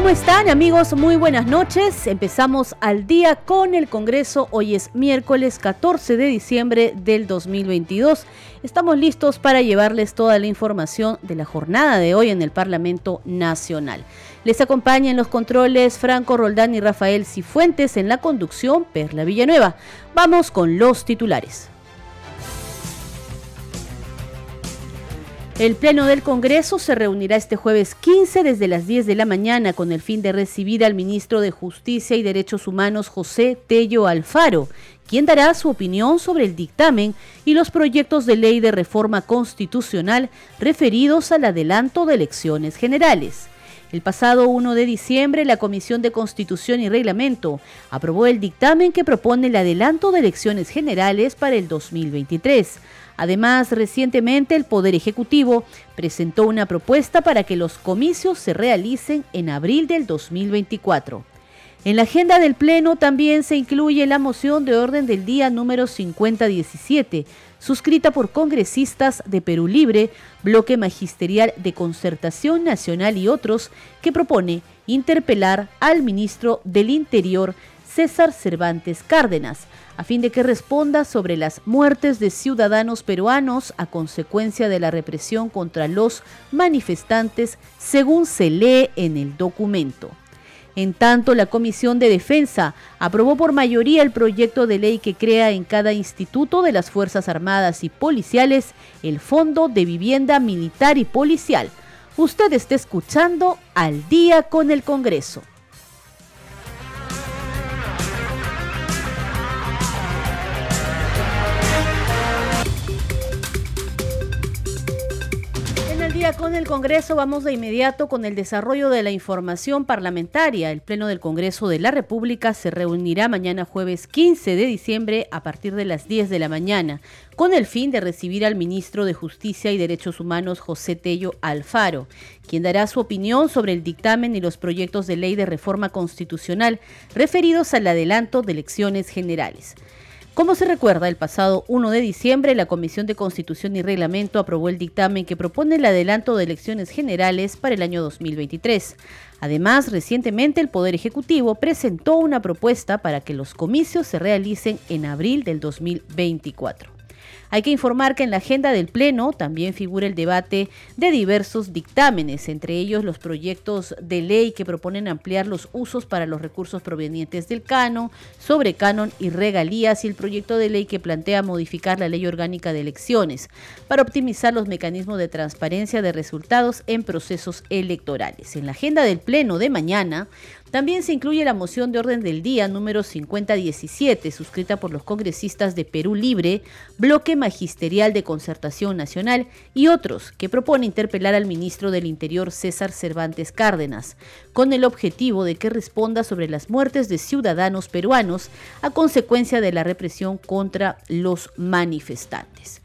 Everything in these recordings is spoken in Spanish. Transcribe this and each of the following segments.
¿Cómo están amigos? Muy buenas noches. Empezamos al día con el Congreso. Hoy es miércoles 14 de diciembre del 2022. Estamos listos para llevarles toda la información de la jornada de hoy en el Parlamento Nacional. Les acompañan los controles Franco Roldán y Rafael Cifuentes en la conducción Perla Villanueva. Vamos con los titulares. El Pleno del Congreso se reunirá este jueves 15 desde las 10 de la mañana con el fin de recibir al ministro de Justicia y Derechos Humanos José Tello Alfaro, quien dará su opinión sobre el dictamen y los proyectos de ley de reforma constitucional referidos al adelanto de elecciones generales. El pasado 1 de diciembre, la Comisión de Constitución y Reglamento aprobó el dictamen que propone el adelanto de elecciones generales para el 2023 Además, recientemente el Poder Ejecutivo presentó una propuesta para que los comicios se realicen en abril del 2024. En la agenda del Pleno también se incluye la moción de orden del día número 5017, suscrita por congresistas de Perú Libre, Bloque Magisterial de Concertación Nacional y otros, que propone interpelar al ministro del Interior, César Cervantes Cárdenas, a fin de que responda sobre las muertes de ciudadanos peruanos a consecuencia de la represión contra los manifestantes, según se lee en el documento. En tanto, la Comisión de Defensa aprobó por mayoría el proyecto de ley que crea en cada instituto de las Fuerzas Armadas y Policiales el Fondo de Vivienda Militar y Policial. Usted está escuchando al día con el Congreso. Con el Congreso vamos de inmediato con el desarrollo de la información parlamentaria. El Pleno del Congreso de la República se reunirá mañana jueves 15 de diciembre a partir de las 10 de la mañana con el fin de recibir al ministro de Justicia y Derechos Humanos José Tello Alfaro, quien dará su opinión sobre el dictamen y los proyectos de ley de reforma constitucional referidos al adelanto de elecciones generales. Como se recuerda, el pasado 1 de diciembre la Comisión de Constitución y Reglamento aprobó el dictamen que propone el adelanto de elecciones generales para el año 2023. Además, recientemente el Poder Ejecutivo presentó una propuesta para que los comicios se realicen en abril del 2024. Hay que informar que en la agenda del Pleno también figura el debate de diversos dictámenes, entre ellos los proyectos de ley que proponen ampliar los usos para los recursos provenientes del canon, sobre canon y regalías y el proyecto de ley que plantea modificar la ley orgánica de elecciones para optimizar los mecanismos de transparencia de resultados en procesos electorales. En la agenda del Pleno de mañana también se incluye la moción de orden del día número 5017, suscrita por los congresistas de Perú Libre, Bloque Magisterial de Concertación Nacional y otros, que propone interpelar al ministro del Interior César Cervantes Cárdenas, con el objetivo de que responda sobre las muertes de ciudadanos peruanos a consecuencia de la represión contra los manifestantes.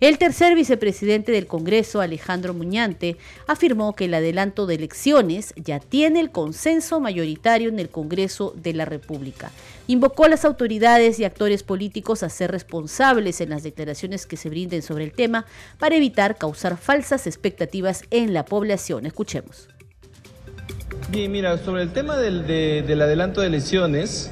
El tercer vicepresidente del Congreso, Alejandro Muñante, afirmó que el adelanto de elecciones ya tiene el consenso mayoritario en el Congreso de la República. Invocó a las autoridades y actores políticos a ser responsables en las declaraciones que se brinden sobre el tema para evitar causar falsas expectativas en la población. Escuchemos. Bien, mira, sobre el tema del, del adelanto de elecciones,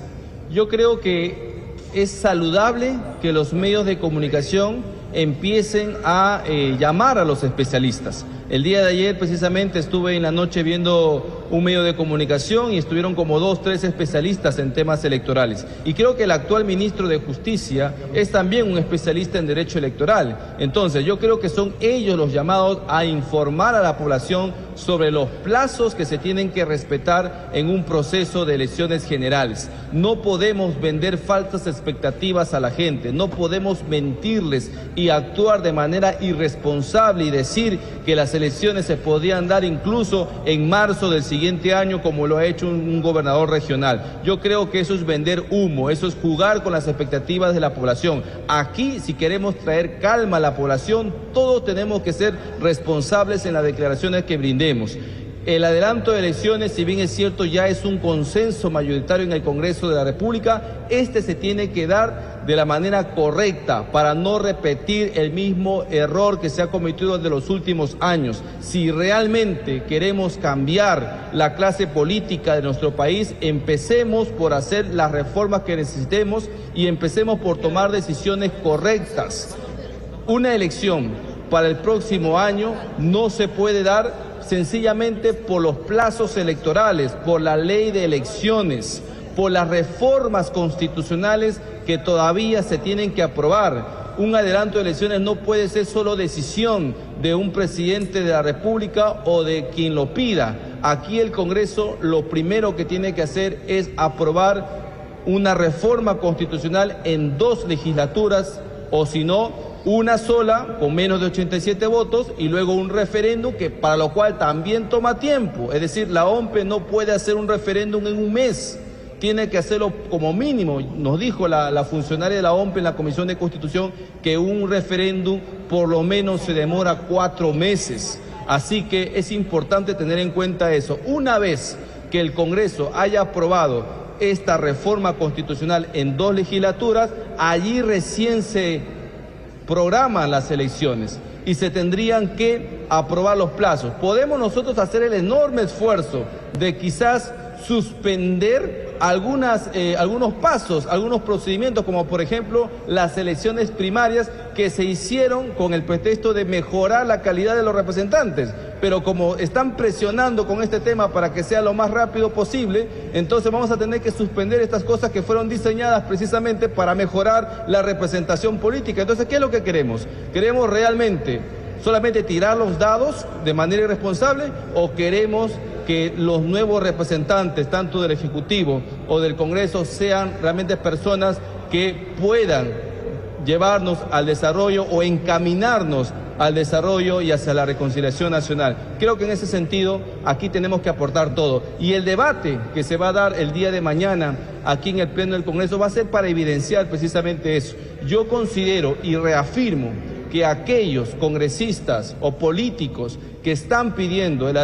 yo creo que es saludable que los medios de comunicación empiecen a eh, llamar a los especialistas. El día de ayer precisamente estuve en la noche viendo un medio de comunicación y estuvieron como dos, tres especialistas en temas electorales. Y creo que el actual ministro de Justicia es también un especialista en derecho electoral. Entonces yo creo que son ellos los llamados a informar a la población sobre los plazos que se tienen que respetar en un proceso de elecciones generales. No podemos vender falsas expectativas a la gente, no podemos mentirles y actuar de manera irresponsable y decir que las elecciones se podían dar incluso en marzo del siguiente año como lo ha hecho un, gobernador regional. Yo creo que eso es vender humo, eso es jugar con las expectativas de la población. Aquí, si queremos traer calma a la población, todos tenemos que ser responsables en las declaraciones que brindemos. El adelanto de elecciones, si bien es cierto, ya es un consenso mayoritario en el Congreso de la República, este se tiene que dar de la manera correcta para no repetir el mismo error que se ha cometido desde los últimos años. Si realmente queremos cambiar la clase política de nuestro país, empecemos por hacer las reformas que necesitemos y empecemos por tomar decisiones correctas. Una elección para el próximo año no se puede dar sencillamente por los plazos electorales, por la ley de elecciones, por las reformas constitucionales que todavía se tienen que aprobar. Un adelanto de elecciones no puede ser solo decisión de un presidente de la República o de quien lo pida. Aquí el Congreso lo primero que tiene que hacer es aprobar una reforma constitucional en dos legislaturas o si no, una sola con menos de 87 votos y luego un referéndum que para lo cual también toma tiempo. Es decir, la OMPE no puede hacer un referéndum en un mes, tiene que hacerlo como mínimo. Nos dijo la, la funcionaria de la OMPE en la Comisión de Constitución que un referéndum por lo menos se demora cuatro meses. Así que es importante tener en cuenta eso. Una vez que el Congreso haya aprobado esta reforma constitucional en dos legislaturas, allí recién se programan las elecciones y se tendrían que aprobar los plazos. Podemos nosotros hacer el enorme esfuerzo de quizás suspender algunas, eh, algunos pasos, algunos procedimientos, como por ejemplo las elecciones primarias que se hicieron con el pretexto de mejorar la calidad de los representantes. Pero como están presionando con este tema para que sea lo más rápido posible, entonces vamos a tener que suspender estas cosas que fueron diseñadas precisamente para mejorar la representación política. Entonces, ¿qué es lo que queremos? Queremos realmente solamente tirar los dados de manera irresponsable o queremos que los nuevos representantes, tanto del Ejecutivo o del Congreso, sean realmente personas que puedan llevarnos al desarrollo o encaminarnos al desarrollo y hacia la reconciliación nacional. Creo que en ese sentido aquí tenemos que aportar todo. Y el debate que se va a dar el día de mañana aquí en el Pleno del Congreso va a ser para evidenciar precisamente eso. Yo considero y reafirmo que aquellos congresistas o políticos que están pidiendo el,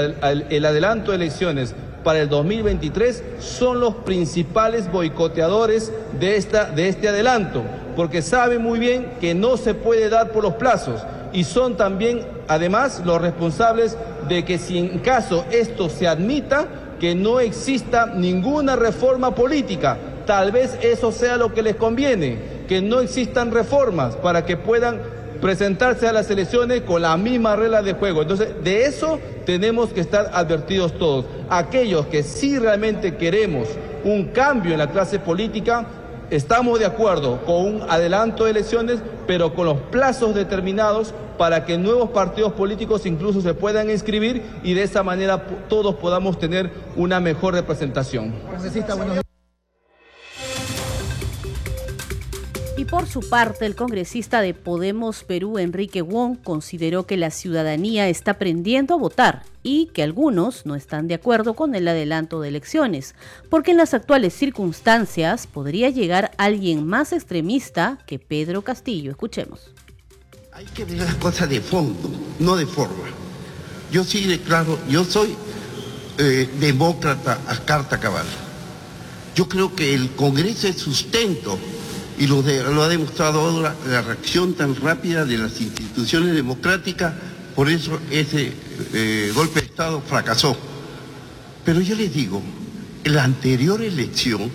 adelanto de elecciones para el 2023 son los principales boicoteadores de, esta, de este adelanto, porque saben muy bien que no se puede dar por los plazos y son también, además, los responsables de que si en caso esto se admita, que no exista ninguna reforma política. Tal vez eso sea lo que les conviene, que no existan reformas para que puedan presentarse a las elecciones con la misma regla de juego. Entonces, de eso tenemos que estar advertidos todos. Aquellos que sí realmente queremos un cambio en la clase política, estamos de acuerdo con un adelanto de elecciones, pero con los plazos determinados para que nuevos partidos políticos incluso se puedan inscribir y de esa manera todos podamos tener una mejor representación. Y por su parte, el congresista de Podemos Perú, Enrique Wong, consideró que la ciudadanía está aprendiendo a votar y que algunos no están de acuerdo con el adelanto de elecciones, porque en las actuales circunstancias podría llegar alguien más extremista que Pedro Castillo. Escuchemos. Hay que ver las cosas de fondo, no de forma. Yo sí declaro, yo soy eh, demócrata a carta cabal. Yo creo que el Congreso es sustento y lo, ha demostrado ahora la reacción tan rápida de las instituciones democráticas, por eso ese eh, golpe de Estado fracasó. Pero yo les digo, la anterior elección,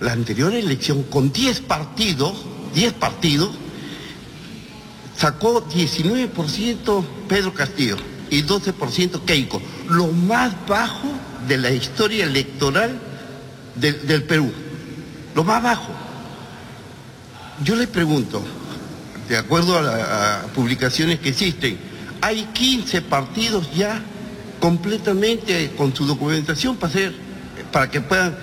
la anterior elección con 10 partidos, 10 partidos, sacó 19% Pedro Castillo y 12% Keiko, lo más bajo de la historia electoral del Perú, lo más bajo. Yo les pregunto, de acuerdo a, las publicaciones que existen, hay 15 partidos ya completamente con su documentación para, para que puedan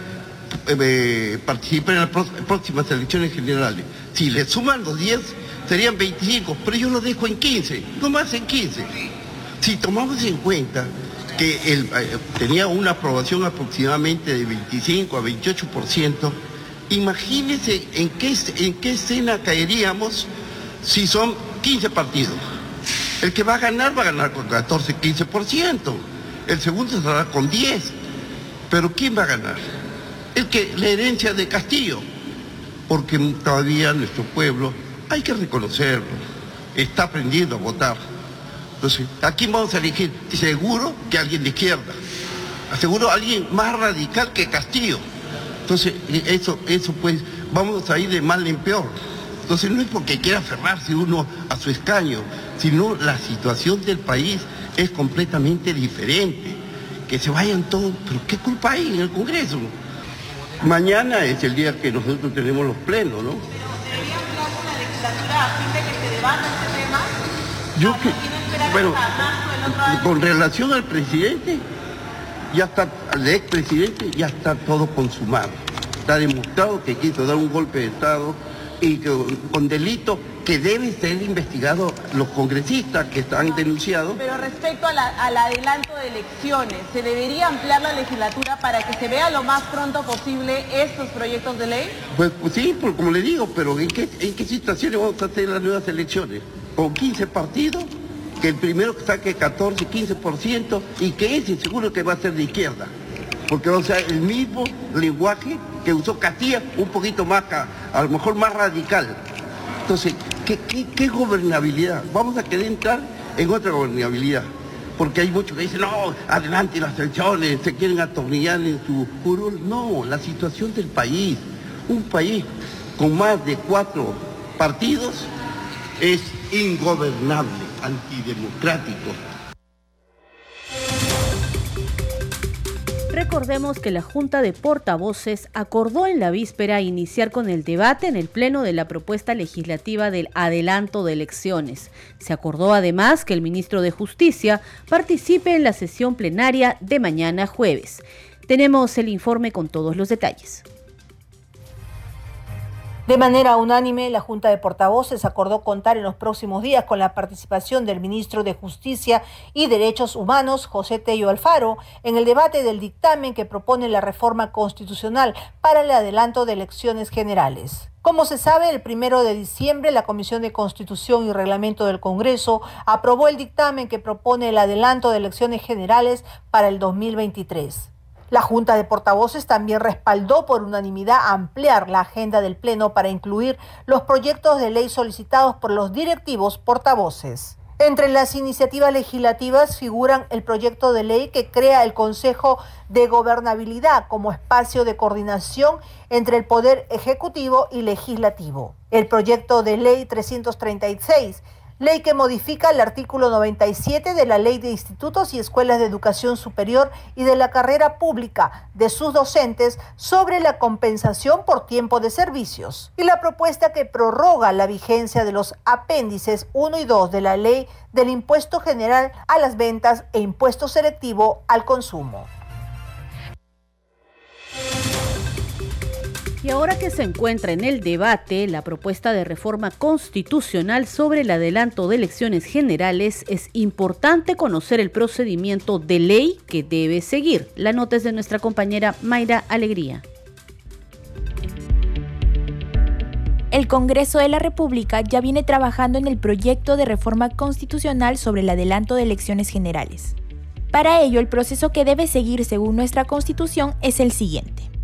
eh, participar en las próximas elecciones generales. Si le suman los 10, serían 25, pero yo lo dejo en 15, no más en 15. Si tomamos en cuenta que eh, tenía una aprobación aproximadamente de 25 a 28%, imagínense en qué, en qué escena caeríamos si son 15 partidos. El que va a ganar va a ganar con 14, 15%. El segundo estará con 10. Pero ¿quién va a ganar? El que la herencia de Castillo. Porque todavía nuestro pueblo, hay que reconocerlo, está aprendiendo a votar. Entonces, ¿a quién vamos a elegir? Seguro que alguien de izquierda. Seguro alguien más radical que Castillo. Entonces, eso, eso pues, vamos a ir de mal en peor. Entonces no es porque quiera aferrarse uno a su escaño, sino la situación del país es completamente diferente. Que se vayan todos, pero ¿qué culpa hay en el Congreso? Mañana es el día que nosotros tenemos los plenos, ¿no? Yo que, bueno, con relación al presidente, ya está, al expresidente, ya está todo consumado. Está demostrado que quiso dar un golpe de Estado y con delito que debe ser investigado los congresistas que están denunciados. Pero respecto al adelanto de elecciones, ¿se debería ampliar la legislatura para que se vea lo más pronto posible estos proyectos de ley? Pues, pues sí, pues, como le digo, pero ¿en qué, ¿en qué situaciones vamos a hacer las nuevas elecciones? ¿Con 15 partidos? Que el primero que saque 14, 15% y que ese seguro que va a ser de izquierda. Porque va a ser el mismo lenguaje que usó Castilla, un poquito más, a lo mejor más radical. Entonces, ¿qué, gobernabilidad? Vamos a querer entrar en otra gobernabilidad. Porque hay muchos que dicen, no, adelante las elecciones, se quieren atornillar en su curul. No, la situación del país. Un país con más de cuatro partidos es ingobernable, antidemocrático. Recordemos que la Junta de Portavoces acordó en la víspera iniciar con el debate en el Pleno de la propuesta legislativa del adelanto de elecciones. Se acordó además que el ministro de Justicia participe en la sesión plenaria de mañana jueves. Tenemos el informe con todos los detalles. De manera unánime, la Junta de Portavoces acordó contar en los próximos días con la participación del ministro de Justicia y Derechos Humanos, José Tello Alfaro, en el debate del dictamen que propone la reforma constitucional para el adelanto de elecciones generales. Como se sabe, el primero de diciembre la Comisión de Constitución y Reglamento del Congreso aprobó el dictamen que propone el adelanto de elecciones generales para el 2023. La Junta de Portavoces también respaldó por unanimidad ampliar la agenda del Pleno para incluir los proyectos de ley solicitados por los directivos portavoces. Entre las iniciativas legislativas figuran el proyecto de ley que crea el Consejo de Gobernabilidad como espacio de coordinación entre el Poder Ejecutivo y Legislativo. El proyecto de ley 336 ley que modifica el artículo 97 de la Ley de Institutos y Escuelas de Educación Superior y de la carrera pública de sus docentes sobre la compensación por tiempo de servicios, y la propuesta que prorroga la vigencia de los apéndices 1 y 2 de la Ley del Impuesto General a las Ventas e Impuesto Selectivo al Consumo. Y ahora que se encuentra en el debate la propuesta de reforma constitucional sobre el adelanto de elecciones generales, es importante conocer el procedimiento de ley que debe seguir. La nota es de nuestra compañera Mayra Alegría. El Congreso de la República ya viene trabajando en el proyecto de reforma constitucional sobre el adelanto de elecciones generales. Para ello, el proceso que debe seguir según nuestra Constitución es el siguiente.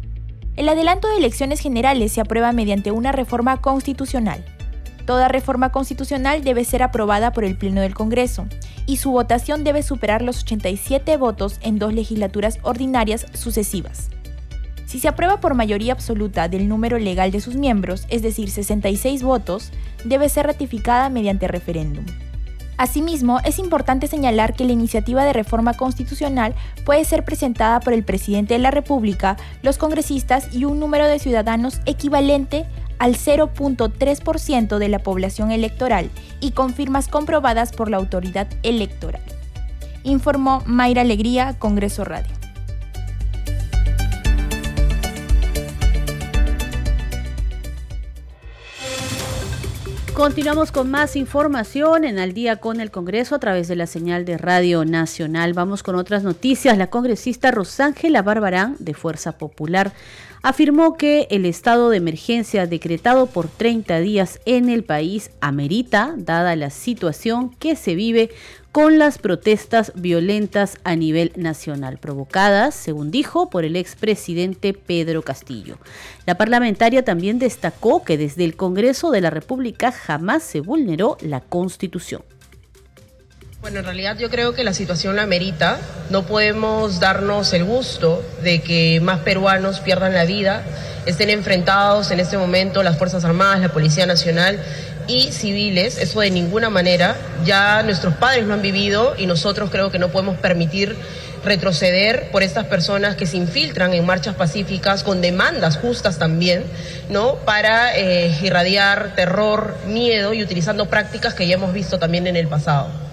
El adelanto de elecciones generales se aprueba mediante una reforma constitucional. Toda reforma constitucional debe ser aprobada por el Pleno del Congreso y su votación debe superar los 87 votos en dos legislaturas ordinarias sucesivas. Si se aprueba por mayoría absoluta del número legal de sus miembros, es decir, 66 votos, debe ser ratificada mediante referéndum. Asimismo, es importante señalar que la iniciativa de reforma constitucional puede ser presentada por el presidente de la República, los congresistas y un número de ciudadanos equivalente al 0.3% de la población electoral y con firmas comprobadas por la autoridad electoral. Informó Mayra Alegría, Congreso Radio. Continuamos con más información en Al día con el Congreso a través de la señal de Radio Nacional. Vamos con otras noticias. La congresista Rosángela Barbarán, de Fuerza Popular, afirmó que el estado de emergencia decretado por 30 días en el país amerita, dada la situación que se vive con las protestas violentas a nivel nacional, provocadas, según dijo, por el expresidente Pedro Castillo. La parlamentaria también destacó que desde el Congreso de la República jamás se vulneró la Constitución. Bueno, en realidad yo creo que la situación la merita. No podemos darnos el gusto de que más peruanos pierdan la vida, estén enfrentados en este momento las Fuerzas Armadas, la Policía Nacional y civiles, eso de ninguna manera. Ya nuestros padres lo han vivido y nosotros creo que no podemos permitir retroceder por estas personas que se infiltran en marchas pacíficas con demandas justas también, ¿no? Para eh, irradiar terror, miedo y utilizando prácticas que ya hemos visto también en el pasado.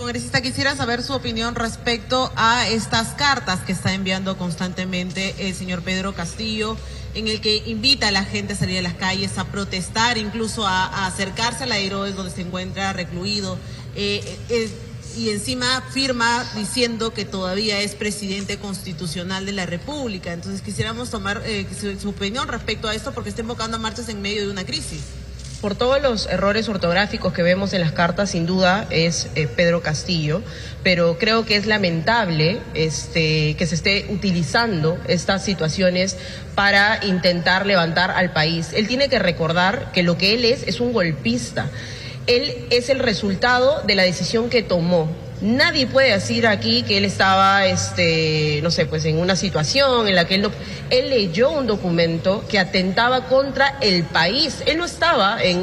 Congresista, quisiera saber su opinión respecto a estas cartas que está enviando constantemente el señor Pedro Castillo en el que invita a la gente a salir a las calles, a protestar, incluso a, acercarse a la Herodes donde se encuentra recluido. Eh, eh, eh, y encima firma diciendo que todavía es presidente constitucional de la República. Entonces quisiéramos tomar su, opinión respecto a esto porque está invocando marchas en medio de una crisis. Por todos los errores ortográficos que vemos en las cartas, sin duda es eh, Pedro Castillo, pero creo que es lamentable este, que se esté utilizando estas situaciones para intentar levantar al país. Él tiene que recordar que lo que él es es un golpista. Él es el resultado de la decisión que tomó Nadie puede decir aquí que él estaba, este, no sé, pues en una situación en la que él no, él leyó un documento que atentaba contra el país. Él no estaba en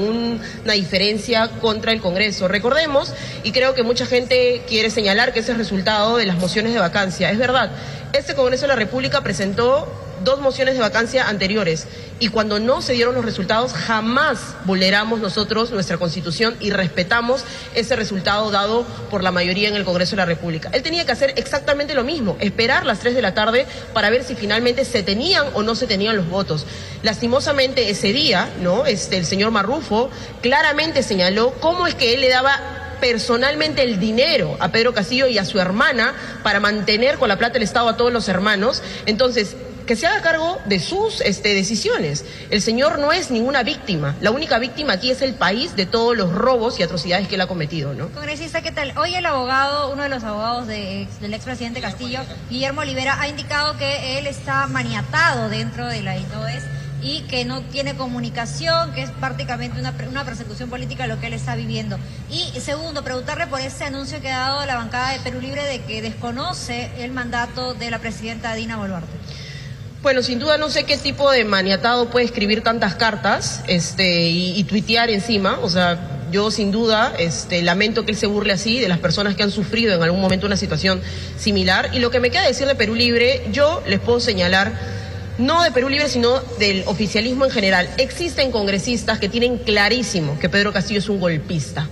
una diferencia contra el Congreso. Recordemos, y creo que mucha gente quiere señalar que ese es resultado de las mociones de vacancia. Es verdad, este Congreso de la República presentó dos mociones de vacancia anteriores y cuando no se dieron los resultados jamás vulneramos nosotros nuestra constitución y respetamos ese resultado dado por la mayoría en el Congreso de la República. Él tenía que hacer exactamente lo mismo, esperar las 3 de la tarde para ver si finalmente se tenían o no se tenían los votos. Lastimosamente ese día, ¿no? Este el señor Marrufo claramente señaló cómo es que él le daba personalmente el dinero a Pedro Castillo y a su hermana para mantener con la plata del Estado a todos los hermanos. Entonces, que se haga cargo de sus este, decisiones. El señor no es ninguna víctima. La única víctima aquí es el país de todos los robos y atrocidades que él ha cometido, ¿no? Congresista, ¿qué tal? Hoy el abogado, uno de los abogados de, del expresidente Castillo, Guillermo Olivera, ha indicado que él está maniatado dentro de la INOES y que no tiene comunicación, que es prácticamente una, una, persecución política lo que él está viviendo. Y segundo, preguntarle por ese anuncio que ha dado la bancada de Perú Libre de que desconoce el mandato de la presidenta Dina Boluarte. Bueno, sin duda no sé qué tipo de maniatado puede escribir tantas cartas este, y, tuitear encima. O sea, yo sin duda este, lamento que él se burle así de las personas que han sufrido en algún momento una situación similar. Y lo que me queda decir de Perú Libre, yo les puedo señalar, no de Perú Libre, sino del oficialismo en general. Existen congresistas que tienen clarísimo que Pedro Castillo es un golpista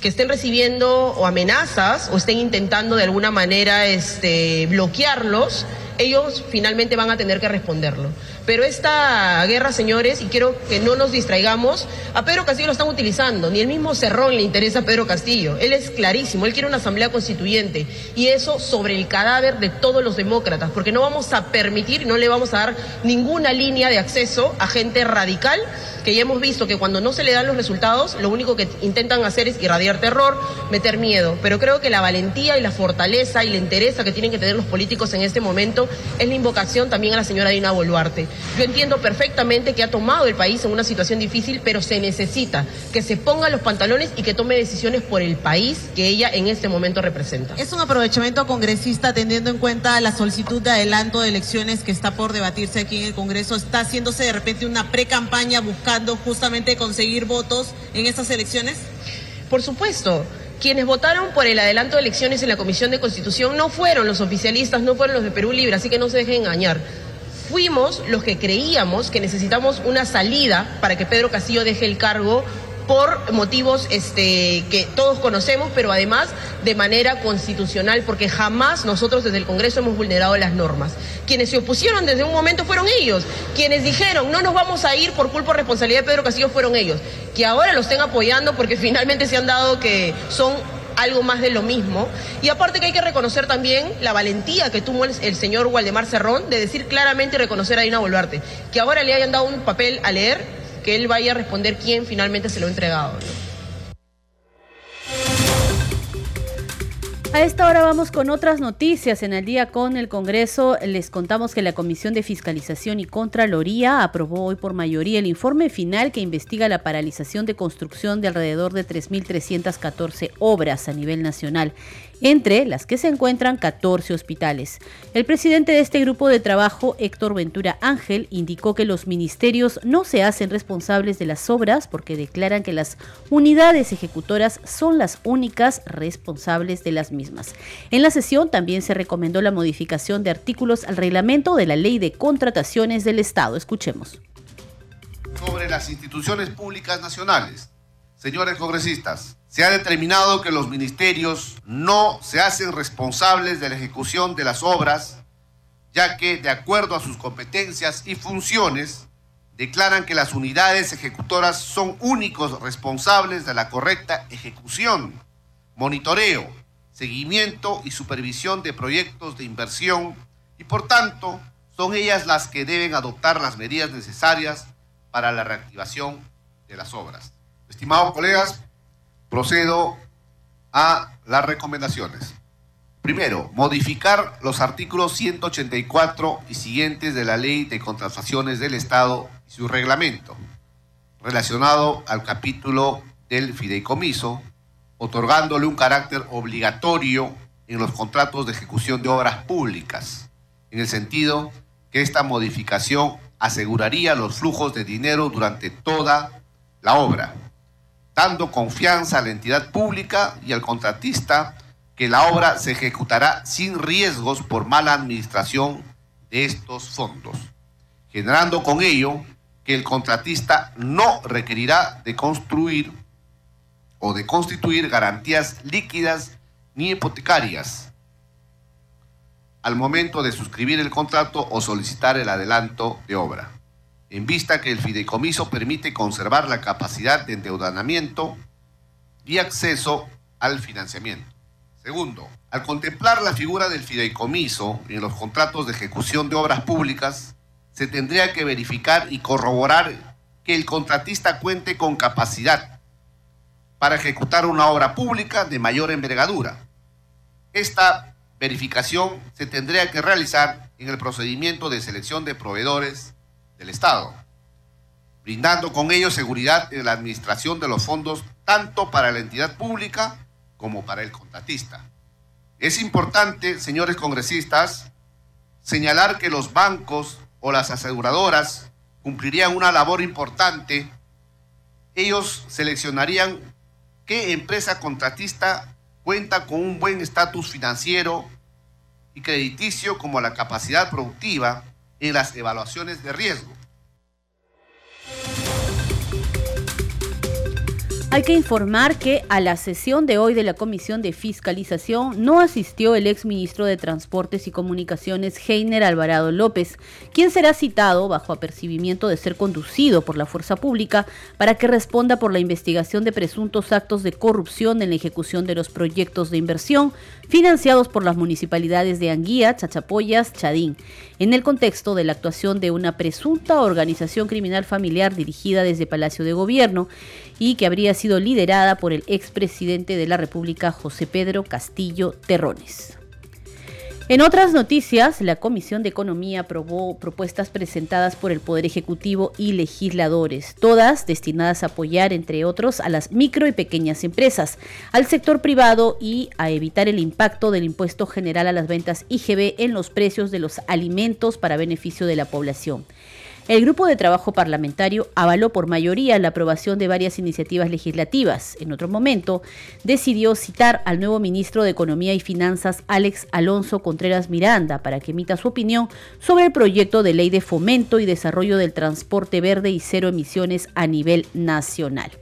que estén recibiendo o amenazas o estén intentando de alguna manera este, bloquearlos ellos finalmente van a tener que responderlo. Pero esta guerra, señores, y quiero que no nos distraigamos, a Pedro Castillo lo están utilizando, ni el mismo Cerrón le interesa a Pedro Castillo. Él es clarísimo, él quiere una asamblea constituyente y eso sobre el cadáver de todos los demócratas, porque no vamos a permitir, no le vamos a dar ninguna línea de acceso a gente radical que ya hemos visto que cuando no se le dan los resultados, lo único que intentan hacer es irradiar terror, meter miedo. Pero creo que la valentía y la fortaleza y la entereza que tienen que tener los políticos en este momento es la invocación también a la señora Dina Boluarte. Yo entiendo perfectamente que ha tomado el país en una situación difícil, pero se necesita que se ponga los pantalones y que tome decisiones por el país que ella en este momento representa. Es un aprovechamiento congresista teniendo en cuenta la solicitud de adelanto de elecciones que está por debatirse aquí en el Congreso. ¿Está haciéndose de repente una pre-campaña buscando justamente conseguir votos en estas elecciones? Por supuesto quienes votaron por el adelanto de elecciones en la Comisión de Constitución no fueron los oficialistas, no fueron los de Perú Libre, así que no se dejen engañar. Fuimos los que creíamos que necesitamos una salida para que Pedro Castillo deje el cargo por motivos este, que todos conocemos, pero además de manera constitucional, porque jamás nosotros desde el Congreso hemos vulnerado las normas. Quienes se opusieron desde un momento fueron ellos, quienes dijeron no nos vamos a ir por culpa o responsabilidad de Pedro Castillo fueron ellos, que ahora lo estén apoyando porque finalmente se han dado que son algo más de lo mismo. Y aparte que hay que reconocer también la valentía que tuvo el, señor Waldemar Cerrón de decir claramente y reconocer a Dina Boluarte, que ahora le hayan dado un papel a leer, que él vaya a responder quién finalmente se lo ha entregado. A esta hora vamos con otras noticias. En el día con el Congreso les contamos que la Comisión de Fiscalización y Contraloría aprobó hoy por mayoría el informe final que investiga la paralización de construcción de alrededor de 3.314 obras a nivel nacional entre las que se encuentran 14 hospitales. El presidente de este grupo de trabajo, Héctor Ventura Ángel, indicó que los ministerios no se hacen responsables de las obras porque declaran que las unidades ejecutoras son las únicas responsables de las mismas. En la sesión también se recomendó la modificación de artículos al reglamento de la Ley de Contrataciones del Estado. Escuchemos. Sobre las instituciones públicas nacionales. Señores congresistas, se ha determinado que los ministerios no se hacen responsables de la ejecución de las obras, ya que de acuerdo a sus competencias y funciones, declaran que las unidades ejecutoras son únicos responsables de la correcta ejecución, monitoreo, seguimiento y supervisión de proyectos de inversión y por tanto son ellas las que deben adoptar las medidas necesarias para la reactivación de las obras. Estimados colegas, Procedo a las recomendaciones. Primero, modificar los artículos 184 y siguientes de la Ley de Contrataciones del Estado y su reglamento, relacionado al capítulo del fideicomiso, otorgándole un carácter obligatorio en los contratos de ejecución de obras públicas, en el sentido que esta modificación aseguraría los flujos de dinero durante toda la obra dando confianza a la entidad pública y al contratista que la obra se ejecutará sin riesgos por mala administración de estos fondos, generando con ello que el contratista no requerirá de construir o de constituir garantías líquidas ni hipotecarias. Al momento de suscribir el contrato o solicitar el adelanto de obra en vista que el fideicomiso permite conservar la capacidad de endeudamiento y acceso al financiamiento. Segundo, al contemplar la figura del fideicomiso en los contratos de ejecución de obras públicas, se tendría que verificar y corroborar que el contratista cuente con capacidad para ejecutar una obra pública de mayor envergadura. Esta verificación se tendría que realizar en el procedimiento de selección de proveedores del Estado, brindando con ello seguridad en la administración de los fondos tanto para la entidad pública como para el contratista. Es importante, señores congresistas, señalar que los bancos o las aseguradoras cumplirían una labor importante. Ellos seleccionarían qué empresa contratista cuenta con un buen estatus financiero y crediticio como la capacidad productiva en las evaluaciones de riesgo. Hay que informar que a la sesión de hoy de la Comisión de Fiscalización no asistió el ex ministro de Transportes y Comunicaciones, Heiner Alvarado López, quien será citado bajo apercibimiento de ser conducido por la fuerza pública para que responda por la investigación de presuntos actos de corrupción en la ejecución de los proyectos de inversión financiados por las municipalidades de Anguía, Chachapoyas, Chadín, en el contexto de la actuación de una presunta organización criminal familiar dirigida desde Palacio de Gobierno y que habría sido liderada por el expresidente de la República, José Pedro Castillo Terrones. En otras noticias, la Comisión de Economía aprobó propuestas presentadas por el Poder Ejecutivo y legisladores, todas destinadas a apoyar, entre otros, a las micro y pequeñas empresas, al sector privado y a evitar el impacto del impuesto general a las ventas IGB en los precios de los alimentos para beneficio de la población. El grupo de trabajo parlamentario avaló por mayoría la aprobación de varias iniciativas legislativas. En otro momento, decidió citar al nuevo ministro de Economía y Finanzas, Alex Alonso Contreras Miranda, para que emita su opinión sobre el proyecto de ley de fomento y desarrollo del transporte verde y cero emisiones a nivel nacional.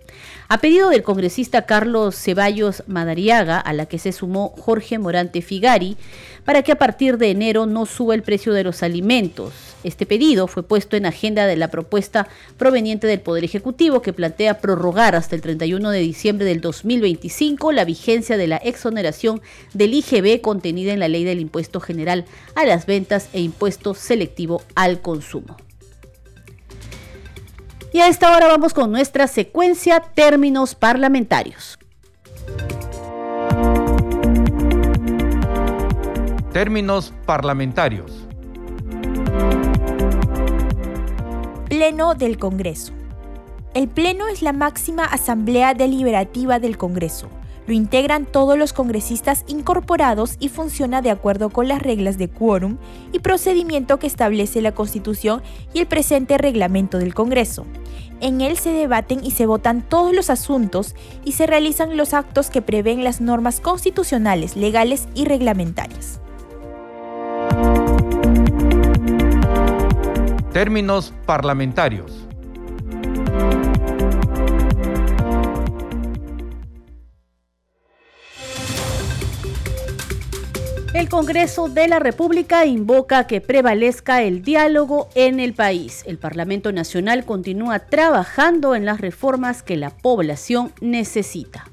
A pedido del congresista Carlos Ceballos Madariaga, a la que se sumó Jorge Morante Figari, para que a partir de enero no suba el precio de los alimentos. Este pedido fue puesto en agenda de la propuesta proveniente del Poder Ejecutivo que plantea prorrogar hasta el 31 de diciembre del 2025 la vigencia de la exoneración del IGB contenida en la Ley del Impuesto General a las Ventas e Impuesto Selectivo al Consumo. Y a esta hora vamos con nuestra secuencia términos parlamentarios. Términos parlamentarios. Pleno del Congreso. El Pleno es la máxima asamblea deliberativa del Congreso lo integran todos los congresistas incorporados y funciona de acuerdo con las reglas de quórum y procedimiento que establece la Constitución y el presente reglamento del Congreso. En él se debaten y se votan todos los asuntos y se realizan los actos que prevén las normas constitucionales, legales y reglamentarias. Términos parlamentarios. El Congreso de la República invoca que prevalezca el diálogo en el país. El Parlamento Nacional continúa trabajando en las reformas que la población necesita.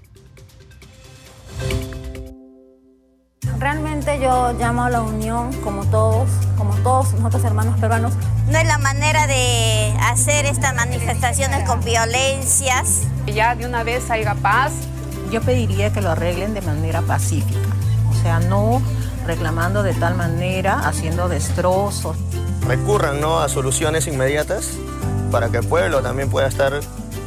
Realmente yo llamo a la unión como todos, como todos nosotros hermanos peruanos. No es la manera de hacer estas manifestaciones con violencias. Que ya de una vez haya paz. Yo pediría que lo arreglen de manera pacífica. O sea, no reclamando de tal manera, haciendo destrozos. Recurran ¿no? a soluciones inmediatas para que el pueblo también pueda estar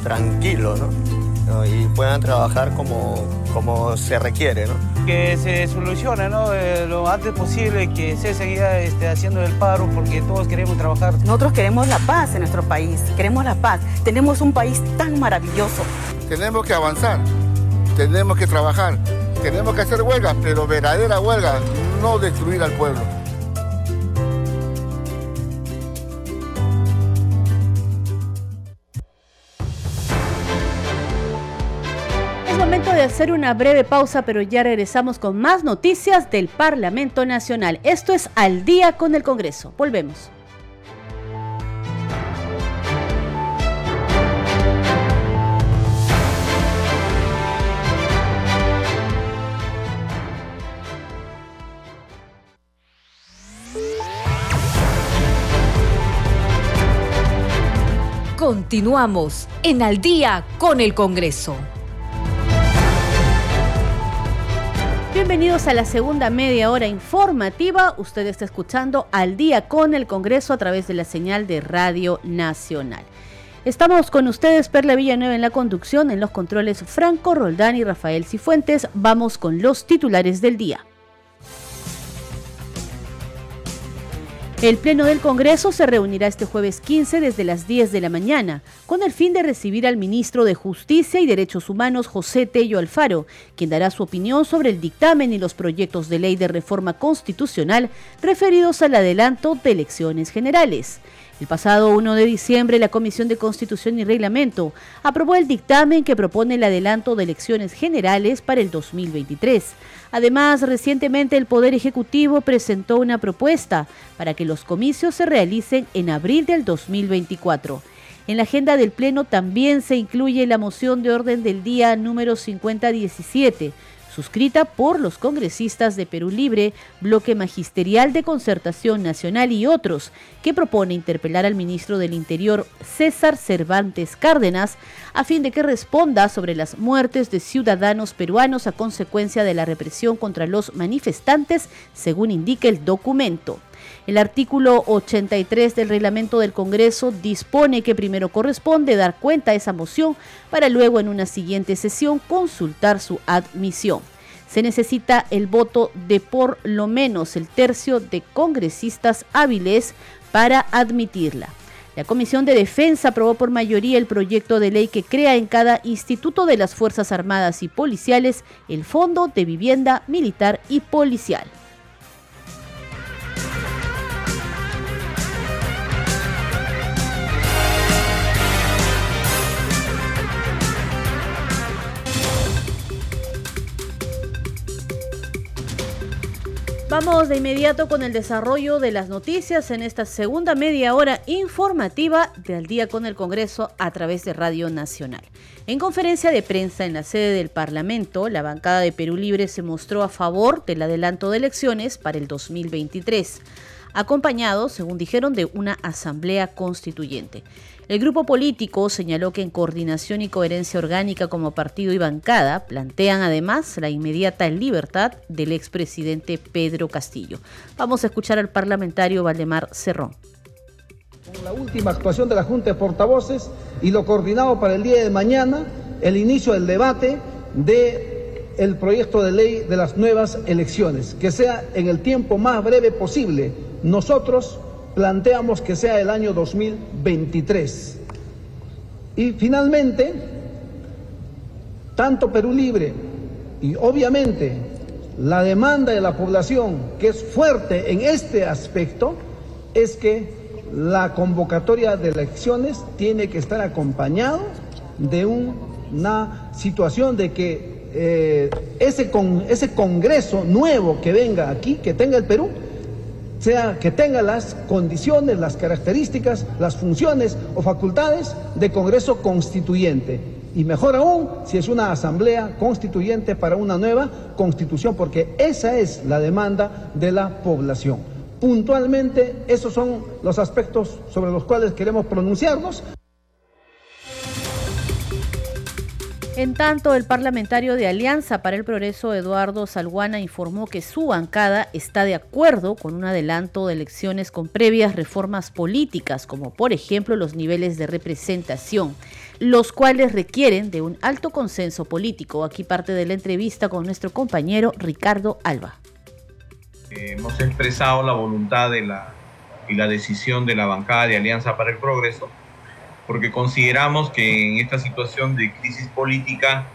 tranquilo ¿no? y puedan trabajar como, como se requiere. ¿no? Que se solucione ¿no? Eh, lo antes posible, que se siga este, haciendo el paro porque todos queremos trabajar. Nosotros queremos la paz en nuestro país, queremos la paz. Tenemos un país tan maravilloso. Tenemos que avanzar, tenemos que trabajar tenemos que hacer huelga, pero verdadera huelga, no destruir al pueblo. Es momento de hacer una breve pausa, pero ya regresamos con más noticias del Parlamento Nacional. Esto es Al día con el Congreso. Volvemos. Continuamos en Al día con el Congreso. Bienvenidos a la segunda media hora informativa. Usted está escuchando Al día con el Congreso a través de la señal de Radio Nacional. Estamos con ustedes, Perla Villanueva en la conducción, en los controles Franco Roldán y Rafael Cifuentes. Vamos con los titulares del día. El Pleno del Congreso se reunirá este jueves 15 desde las 10 de la mañana, con el fin de recibir al ministro de Justicia y Derechos Humanos, José Tello Alfaro, quien dará su opinión sobre el dictamen y los proyectos de ley de reforma constitucional referidos al adelanto de elecciones generales. El pasado 1 de diciembre, la Comisión de Constitución y Reglamento aprobó el dictamen que propone el adelanto de elecciones generales para el 2023. Además, recientemente el Poder Ejecutivo presentó una propuesta para que los comicios se realicen en abril del 2024. En la agenda del Pleno también se incluye la moción de orden del día número 5017 suscrita por los congresistas de Perú Libre, Bloque Magisterial de Concertación Nacional y otros, que propone interpelar al ministro del Interior César Cervantes Cárdenas a fin de que responda sobre las muertes de ciudadanos peruanos a consecuencia de la represión contra los manifestantes, según indica el documento. El artículo 83 del reglamento del Congreso dispone que primero corresponde dar cuenta a esa moción para luego en una siguiente sesión consultar su admisión. Se necesita el voto de por lo menos el tercio de congresistas hábiles para admitirla. La Comisión de Defensa aprobó por mayoría el proyecto de ley que crea en cada instituto de las Fuerzas Armadas y Policiales el Fondo de Vivienda Militar y Policial. Vamos de inmediato con el desarrollo de las noticias en esta segunda media hora informativa de Al día con el Congreso a través de Radio Nacional. En conferencia de prensa en la sede del Parlamento, la bancada de Perú Libre se mostró a favor del adelanto de elecciones para el 2023, acompañado, según dijeron, de una asamblea constituyente. El grupo político señaló que en coordinación y coherencia orgánica como partido y bancada plantean además la inmediata libertad del expresidente Pedro Castillo. Vamos a escuchar al parlamentario Valdemar Cerrón. La última actuación de la Junta de Portavoces y lo coordinado para el día de mañana, el inicio del debate de proyecto de ley de las nuevas elecciones, que sea en el tiempo más breve posible. Nosotros planteamos que sea el año 2023. Y finalmente, tanto Perú Libre y obviamente la demanda de la población, que es fuerte en este aspecto, es que la convocatoria de elecciones tiene que estar acompañado de una situación de que eh, ese, con, ese Congreso nuevo que venga aquí, que tenga el Perú, sea que tenga las condiciones, las características, las funciones o facultades de Congreso Constituyente. Y mejor aún si es una asamblea constituyente para una nueva constitución, porque esa es la demanda de la población. Puntualmente, esos son los aspectos sobre los cuales queremos pronunciarnos. En tanto, el parlamentario de Alianza para el Progreso, Eduardo Salguana, informó que su bancada está de acuerdo con un adelanto de elecciones con previas reformas políticas, como por ejemplo los niveles de representación, los cuales requieren de un alto consenso político. Aquí parte de la entrevista con nuestro compañero Ricardo Alba. Hemos expresado la voluntad y la decisión de la bancada de Alianza para el Progreso porque consideramos que en esta situación de crisis política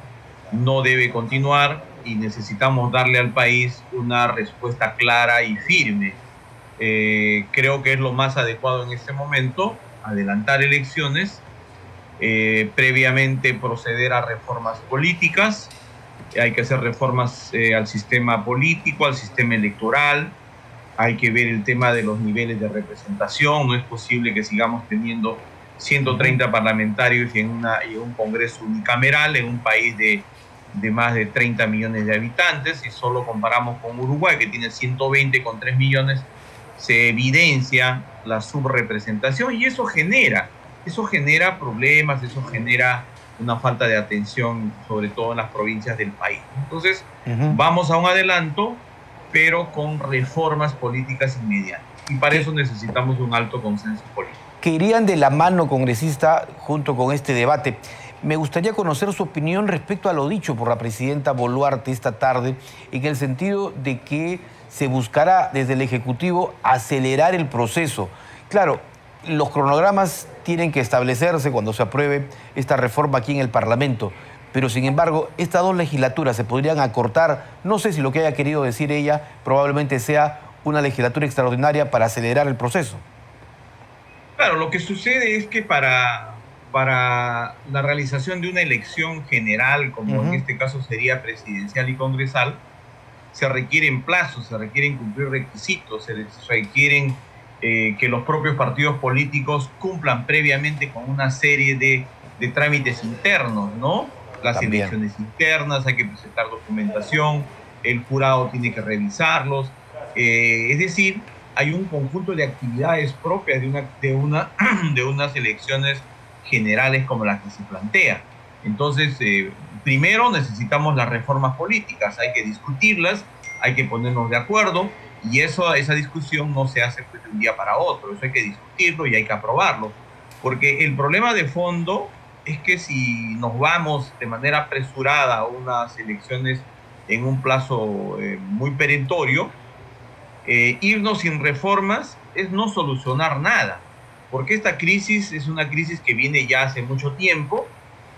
no debe continuar y necesitamos darle al país una respuesta clara y firme. Eh, creo que es lo más adecuado en este momento, adelantar elecciones, eh, previamente proceder a reformas políticas, hay que hacer reformas eh, al sistema político, al sistema electoral, hay que ver el tema de los niveles de representación, no es posible que sigamos teniendo 130 parlamentarios y en, una, y un Congreso unicameral en un país de, de, más de 30 millones de habitantes. Y solo comparamos con Uruguay, que tiene 120 con 3 millones, se evidencia la subrepresentación y eso genera, eso genera problemas, eso genera una falta de atención, sobre todo en las provincias del país. Entonces, vamos a un adelanto, pero con reformas políticas inmediatas. Y para eso necesitamos un alto consenso político que irían de la mano congresista junto con este debate. Me gustaría conocer su opinión respecto a lo dicho por la presidenta Boluarte esta tarde, en el sentido de que se buscará desde el Ejecutivo acelerar el proceso. Claro, los cronogramas tienen que establecerse cuando se apruebe esta reforma aquí en el Parlamento, pero sin embargo, estas dos legislaturas se podrían acortar. No sé si lo que haya querido decir ella probablemente sea una legislatura extraordinaria para acelerar el proceso. Claro, lo que sucede es que para, para la realización de una elección general, como en este caso sería presidencial y congresal, se requieren plazos, se requieren cumplir requisitos, se requieren eh, que los propios partidos políticos cumplan previamente con una serie de, de trámites internos, ¿no? Las elecciones internas, hay que presentar documentación, el jurado tiene que revisarlos, eh, es decir, hay un conjunto de actividades propias de, una, de, una, de unas elecciones generales como las que se plantea. Entonces, eh, primero necesitamos las reformas políticas, hay que discutirlas, hay que ponernos de acuerdo y eso, esa discusión no se hace pues, de un día para otro, eso hay que discutirlo y hay que aprobarlo. Porque el problema de fondo es que si nos vamos de manera apresurada a unas elecciones en un plazo eh, muy perentorio, eh, irnos sin reformas es no solucionar nada, porque esta crisis es una crisis que viene ya hace mucho tiempo,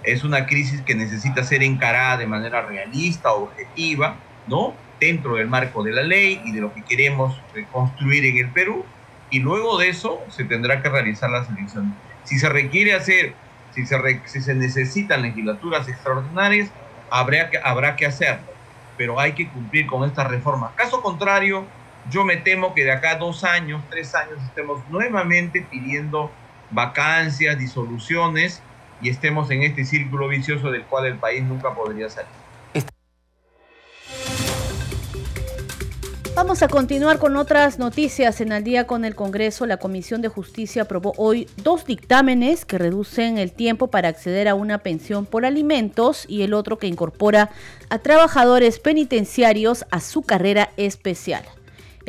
es una crisis que necesita ser encarada de manera realista, objetiva, ¿no? Dentro del marco de la ley y de lo que queremos construir en el Perú, y luego de eso se tendrá que realizar las elecciones. Si se requiere hacer, si se, se necesitan legislaturas extraordinarias, habrá que, habrá que hacerlo, pero hay que cumplir con estas reformas. Caso contrario, yo me temo que de acá dos años, tres años, estemos nuevamente pidiendo vacancias, disoluciones y estemos en este círculo vicioso del cual el país nunca podría salir. Vamos a continuar con otras noticias. En el día con el Congreso, la Comisión de Justicia aprobó hoy dos dictámenes que reducen el tiempo para acceder a una pensión por alimentos y el otro que incorpora a trabajadores penitenciarios a su carrera especial.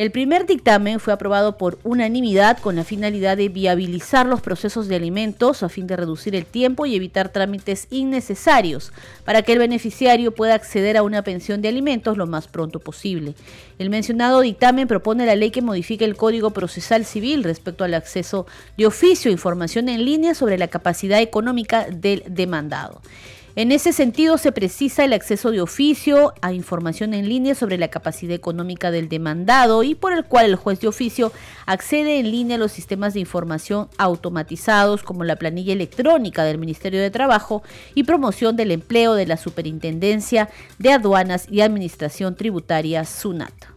El primer dictamen fue aprobado por unanimidad con la finalidad de viabilizar los procesos de alimentos a fin de reducir el tiempo y evitar trámites innecesarios para que el beneficiario pueda acceder a una pensión de alimentos lo más pronto posible. El mencionado dictamen propone la ley que modifique el Código Procesal Civil respecto al acceso de oficio e información en línea sobre la capacidad económica del demandado. En ese sentido, se precisa el acceso de oficio a información en línea sobre la capacidad económica del demandado y por el cual el juez de oficio accede en línea a los sistemas de información automatizados como la planilla electrónica del Ministerio de Trabajo y promoción del empleo de la Superintendencia de Aduanas y Administración Tributaria SUNAT.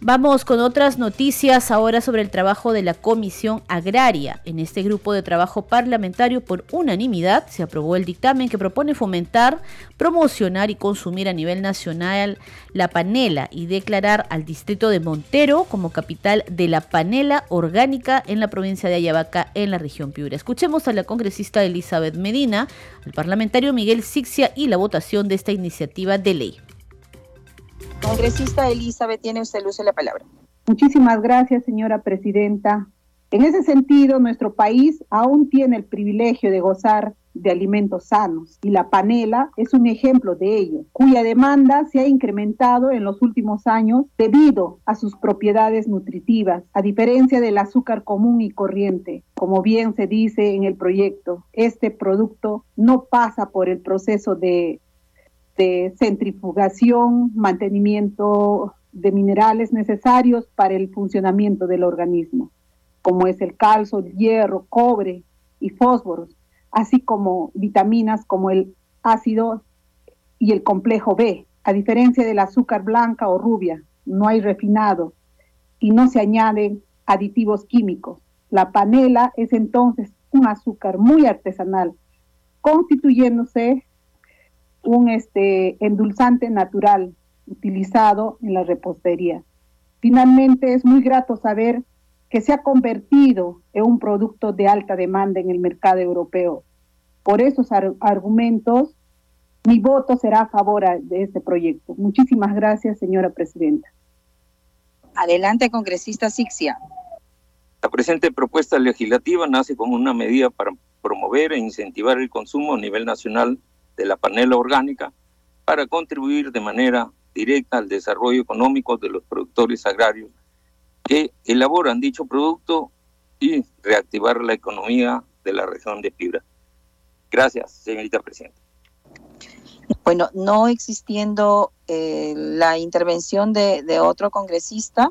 Vamos con otras noticias ahora sobre el trabajo de la Comisión Agraria. En este grupo de trabajo parlamentario por unanimidad se aprobó el dictamen que propone fomentar, promocionar y consumir a nivel nacional la panela y declarar al distrito de Montero como capital de la panela orgánica en la provincia de Ayabaca en la región Piura. Escuchemos a la congresista Elizabeth Medina, al parlamentario Miguel Sixia y la votación de esta iniciativa de ley. Congresista Elizabeth, tiene usted luz en la palabra. Muchísimas gracias, señora presidenta. En ese sentido, nuestro país aún tiene el privilegio de gozar de alimentos sanos y la panela es un ejemplo de ello, cuya demanda se ha incrementado en los últimos años debido a sus propiedades nutritivas, a diferencia del azúcar común y corriente. Como bien se dice en el proyecto, este producto no pasa por el proceso de de centrifugación, mantenimiento de minerales necesarios para el funcionamiento del organismo, como es el calcio, el hierro, cobre y fósforos, así como vitaminas como el ácido y el complejo B. A diferencia del azúcar blanca o rubia, no hay refinado y no se añaden aditivos químicos. La panela es entonces un azúcar muy artesanal, constituyéndose un este, endulzante natural utilizado en la repostería. Finalmente, es muy grato saber que se ha convertido en un producto de alta demanda en el mercado europeo. Por esos argumentos, mi voto será a favor de este proyecto. Muchísimas gracias, señora presidenta. Adelante, congresista Sixia. La presente propuesta legislativa nace como una medida para promover e incentivar el consumo a nivel nacional de la panela orgánica para contribuir de manera directa al desarrollo económico de los productores agrarios que elaboran dicho producto y reactivar la economía de la región de Fibra. Gracias, señorita presidenta. Bueno, no existiendo eh, la intervención de, de otro congresista,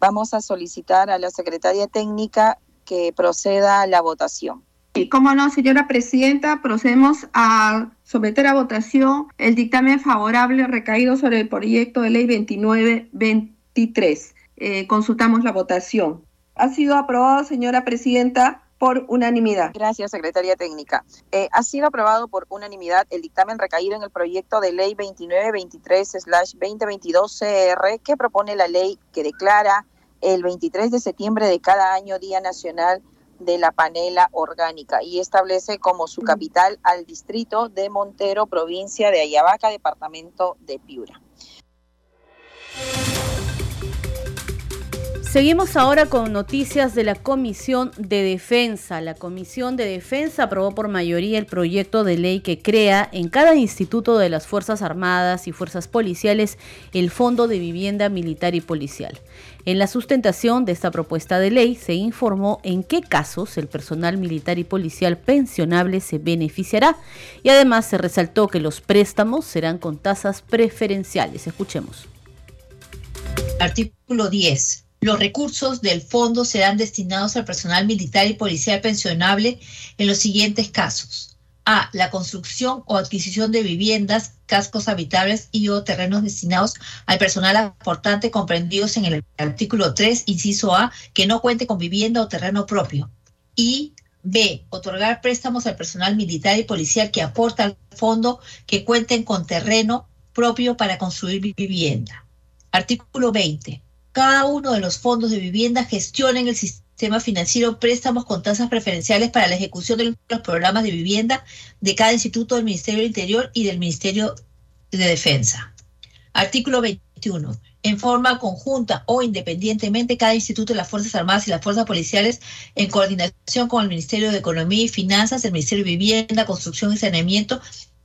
vamos a solicitar a la secretaria técnica que proceda a la votación. Y como no, señora presidenta, procedemos a someter a votación el dictamen favorable recaído sobre el proyecto de ley 2923. Eh, consultamos la votación. Ha sido aprobado, señora presidenta, por unanimidad. Gracias, secretaria técnica. Eh, ha sido aprobado por unanimidad el dictamen recaído en el proyecto de ley 2923-2022-CR que propone la ley que declara el 23 de septiembre de cada año Día Nacional de la panela orgánica y establece como su capital al distrito de Montero, provincia de Ayabaca, departamento de Piura. Seguimos ahora con noticias de la Comisión de Defensa. La Comisión de Defensa aprobó por mayoría el proyecto de ley que crea en cada instituto de las Fuerzas Armadas y Fuerzas Policiales el Fondo de Vivienda Militar y Policial. En la sustentación de esta propuesta de ley se informó en qué casos el personal militar y policial pensionable se beneficiará y además se resaltó que los préstamos serán con tasas preferenciales. Escuchemos. Artículo 10. Los recursos del fondo serán destinados al personal militar y policial pensionable en los siguientes casos. A. La construcción o adquisición de viviendas cascos habitables y o terrenos destinados al personal aportante comprendidos en el artículo 3, inciso A, que no cuente con vivienda o terreno propio. Y B. Otorgar préstamos al personal militar y policial que aporta al fondo que cuenten con terreno propio para construir vivienda. Artículo 20. Cada uno de los fondos de vivienda gestiona en el sistema financiero préstamos con tasas preferenciales para la ejecución de los programas de vivienda de cada instituto del Ministerio del Interior y del Ministerio de Defensa. Artículo 21 en forma conjunta o independientemente cada instituto de las Fuerzas Armadas y las Fuerzas Policiales en coordinación con el Ministerio de Economía y Finanzas, el Ministerio de Vivienda, Construcción y Saneamiento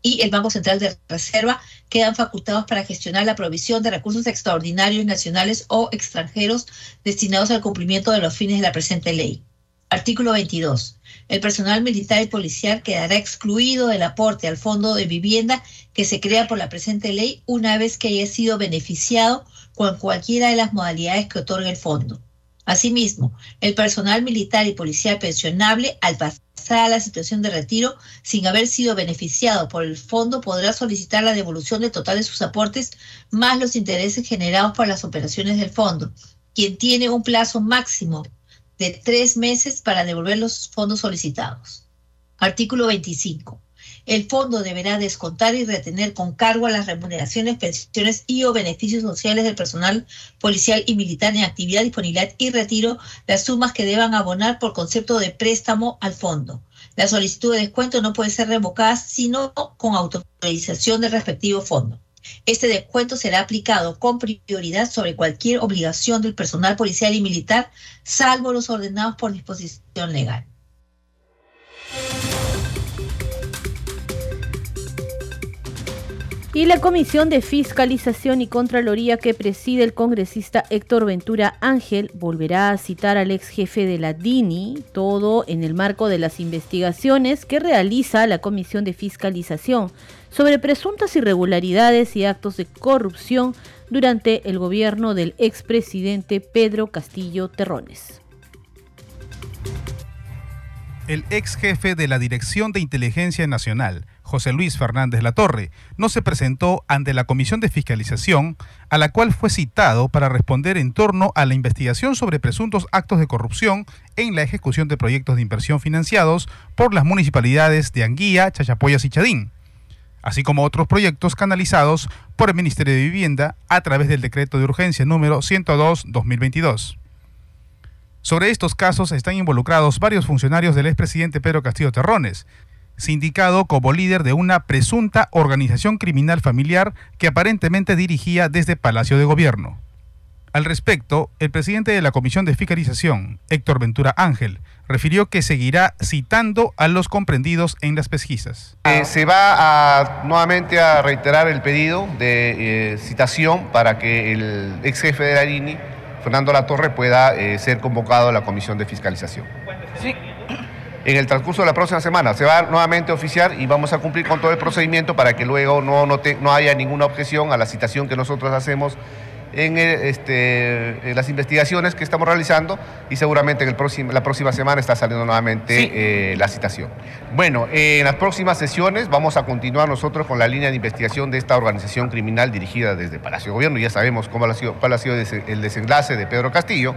y el Banco Central de Reserva quedan facultados para gestionar la provisión de recursos extraordinarios nacionales o extranjeros destinados al cumplimiento de los fines de la presente ley. Artículo 22. El personal militar y policial quedará excluido del aporte al fondo de vivienda que se crea por la presente ley una vez que haya sido beneficiado con cualquiera de las modalidades que otorga el fondo. Asimismo, el personal militar y policial pensionable, al pasar a la situación de retiro sin haber sido beneficiado por el fondo, podrá solicitar la devolución del total de sus aportes más los intereses generados por las operaciones del fondo, quien tiene un plazo máximo de tres meses para devolver los fondos solicitados. Artículo 25 el fondo deberá descontar y retener con cargo a las remuneraciones, pensiones y o beneficios sociales del personal policial y militar en actividad, disponibilidad y retiro las sumas que deban abonar por concepto de préstamo al fondo. La solicitud de descuento no puede ser revocada sino con autorización del respectivo fondo. Este descuento será aplicado con prioridad sobre cualquier obligación del personal policial y militar, salvo los ordenados por disposición legal. Y la Comisión de Fiscalización y Contraloría que preside el congresista Héctor Ventura Ángel volverá a citar al ex jefe de la DINI, todo en el marco de las investigaciones que realiza la Comisión de Fiscalización sobre presuntas irregularidades y actos de corrupción durante el gobierno del expresidente Pedro Castillo Terrones. El ex jefe de la Dirección de Inteligencia Nacional, José Luis Fernández Latorre, no se presentó ante la Comisión de Fiscalización, a la cual fue citado para responder en torno a la investigación sobre presuntos actos de corrupción en la ejecución de proyectos de inversión financiados por las municipalidades de Anguía, Chachapoyas y Chadín, así como otros proyectos canalizados por el Ministerio de Vivienda a través del decreto de urgencia número 102-2022. Sobre estos casos están involucrados varios funcionarios del expresidente Pedro Castillo Terrones, sindicado como líder de una presunta organización criminal familiar que aparentemente dirigía desde Palacio de Gobierno. Al respecto, el presidente de la Comisión de Fiscalización, Héctor Ventura Ángel, refirió que seguirá citando a los comprendidos en las pesquisas. Eh, se va a, nuevamente a reiterar el pedido de eh, citación para que el ex jefe de la INI, Fernando Latorre, pueda eh, ser convocado a la Comisión de Fiscalización. Sí, en el transcurso de la próxima semana. Se va nuevamente a oficiar y vamos a cumplir con todo el procedimiento para que luego no, no, haya ninguna objeción a la citación que nosotros hacemos en, este, las investigaciones que estamos realizando y seguramente en el próximo, la próxima semana está saliendo nuevamente eh, la citación. Bueno, en las próximas sesiones vamos a continuar nosotros con la línea de investigación de esta organización criminal dirigida desde Palacio de Gobierno. Ya sabemos cómo ha sido, cuál ha sido el desenlace de Pedro Castillo.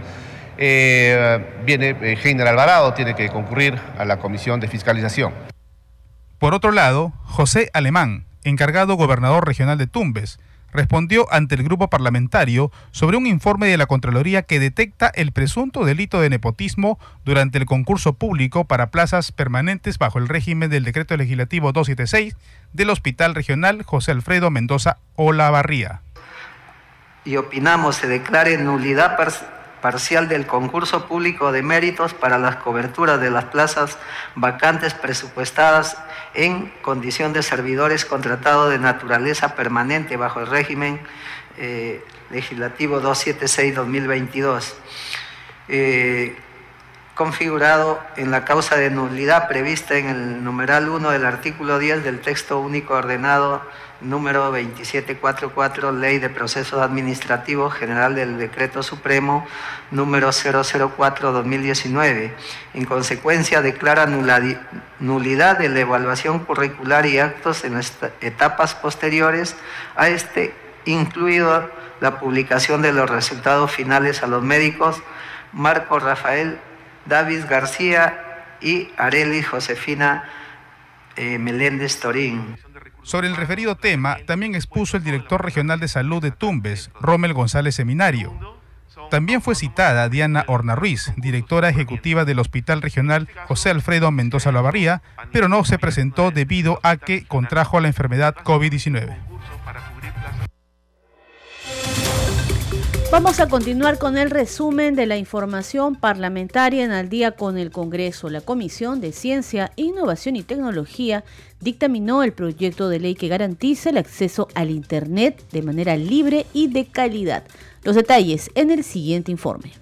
Eh, viene eh, Heiner Alvarado, tiene que concurrir a la Comisión de Fiscalización. Por otro lado, José Alemán, encargado gobernador regional de Tumbes, respondió ante el grupo parlamentario sobre un informe de la Contraloría que detecta el presunto delito de nepotismo durante el concurso público para plazas permanentes bajo el régimen del decreto legislativo 276 del Hospital Regional José Alfredo Mendoza Olavarría. Y opinamos se declare nulidad parcial del concurso público de méritos para las coberturas de las plazas vacantes presupuestadas en condición de servidores contratados de naturaleza permanente bajo el régimen eh, legislativo 276-2022. Eh, configurado en la causa de nulidad prevista en el numeral 1 del artículo 10 del texto único ordenado número 2744, Ley de Procesos Administrativos General del Decreto Supremo número 004-2019. En consecuencia, declara nulidad de la evaluación curricular y actos en etapas posteriores a este, incluido la publicación de los resultados finales a los médicos Marco Rafael David García y Areli Josefina eh, Meléndez Torín. Sobre el referido tema, también expuso el director regional de salud de Tumbes, Rommel González Seminario. También fue citada Diana Horna Ruiz, directora ejecutiva del Hospital Regional José Alfredo Mendoza Lavarría, pero no se presentó debido a que contrajo la enfermedad COVID-19. Vamos a continuar con el resumen de la información parlamentaria en al día con el Congreso. La Comisión de Ciencia, Innovación y Tecnología dictaminó el proyecto de ley que garantiza el acceso al Internet de manera libre y de calidad. Los detalles en el siguiente informe.